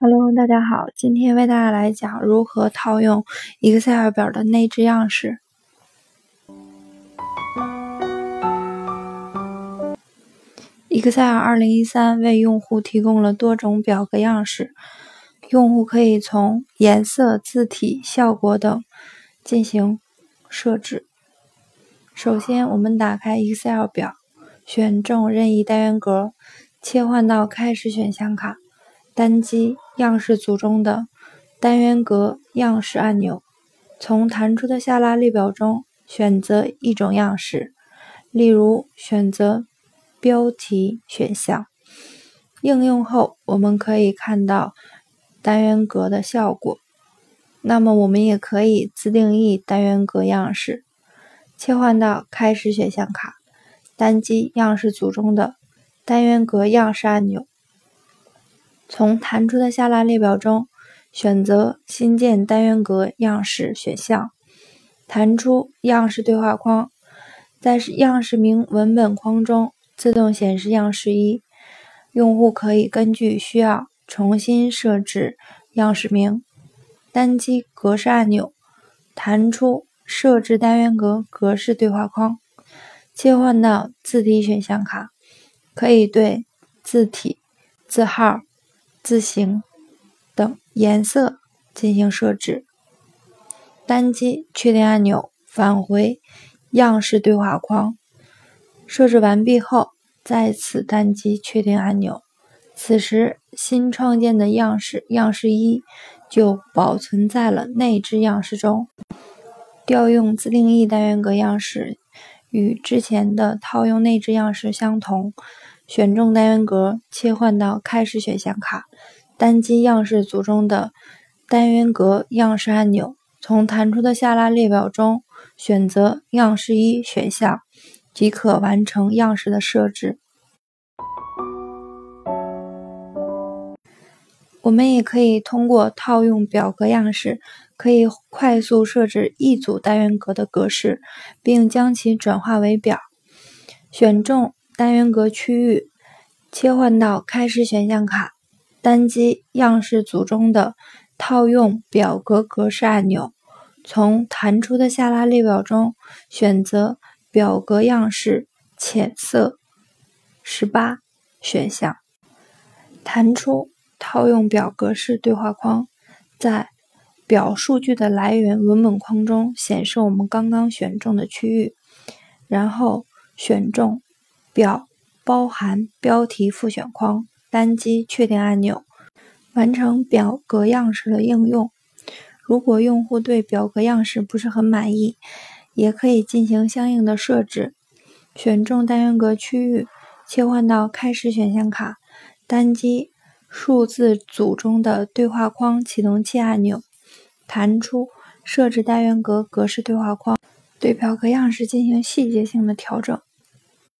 Hello，大家好，今天为大家来讲如何套用 Excel 表的内置样式。Excel 2013为用户提供了多种表格样式，用户可以从颜色、字体、效果等进行设置。首先，我们打开 Excel 表，选中任意单元格，切换到开始选项卡。单击样式组中的单元格样式按钮，从弹出的下拉列表中选择一种样式，例如选择标题选项。应用后，我们可以看到单元格的效果。那么，我们也可以自定义单元格样式。切换到开始选项卡，单击样式组中的单元格样式按钮。从弹出的下拉列表中选择新建单元格样式选项，弹出样式对话框，在样式名文本框中自动显示样式一。用户可以根据需要重新设置样式名。单击格式按钮，弹出设置单元格格式对话框，切换到字体选项卡，可以对字体字号。字形等颜色进行设置。单击确定按钮，返回样式对话框。设置完毕后，再次单击确定按钮。此时，新创建的样式样式一就保存在了内置样式中。调用自定义单元格样式与之前的套用内置样式相同。选中单元格，切换到开始选项卡，单击样式组中的单元格样式按钮，从弹出的下拉列表中选择样式一选项，即可完成样式的设置。我们也可以通过套用表格样式，可以快速设置一组单元格的格式，并将其转化为表。选中。单元格区域，切换到开始选项卡，单击样式组中的套用表格格式按钮，从弹出的下拉列表中选择表格样式浅色十八选项，弹出套用表格式对话框，在表数据的来源文本框中显示我们刚刚选中的区域，然后选中。表包含标题复选框，单击确定按钮，完成表格样式的应用。如果用户对表格样式不是很满意，也可以进行相应的设置。选中单元格区域，切换到开始选项卡，单击数字组中的对话框启动器按钮，弹出设置单元格格式对话框，对表格样式进行细节性的调整。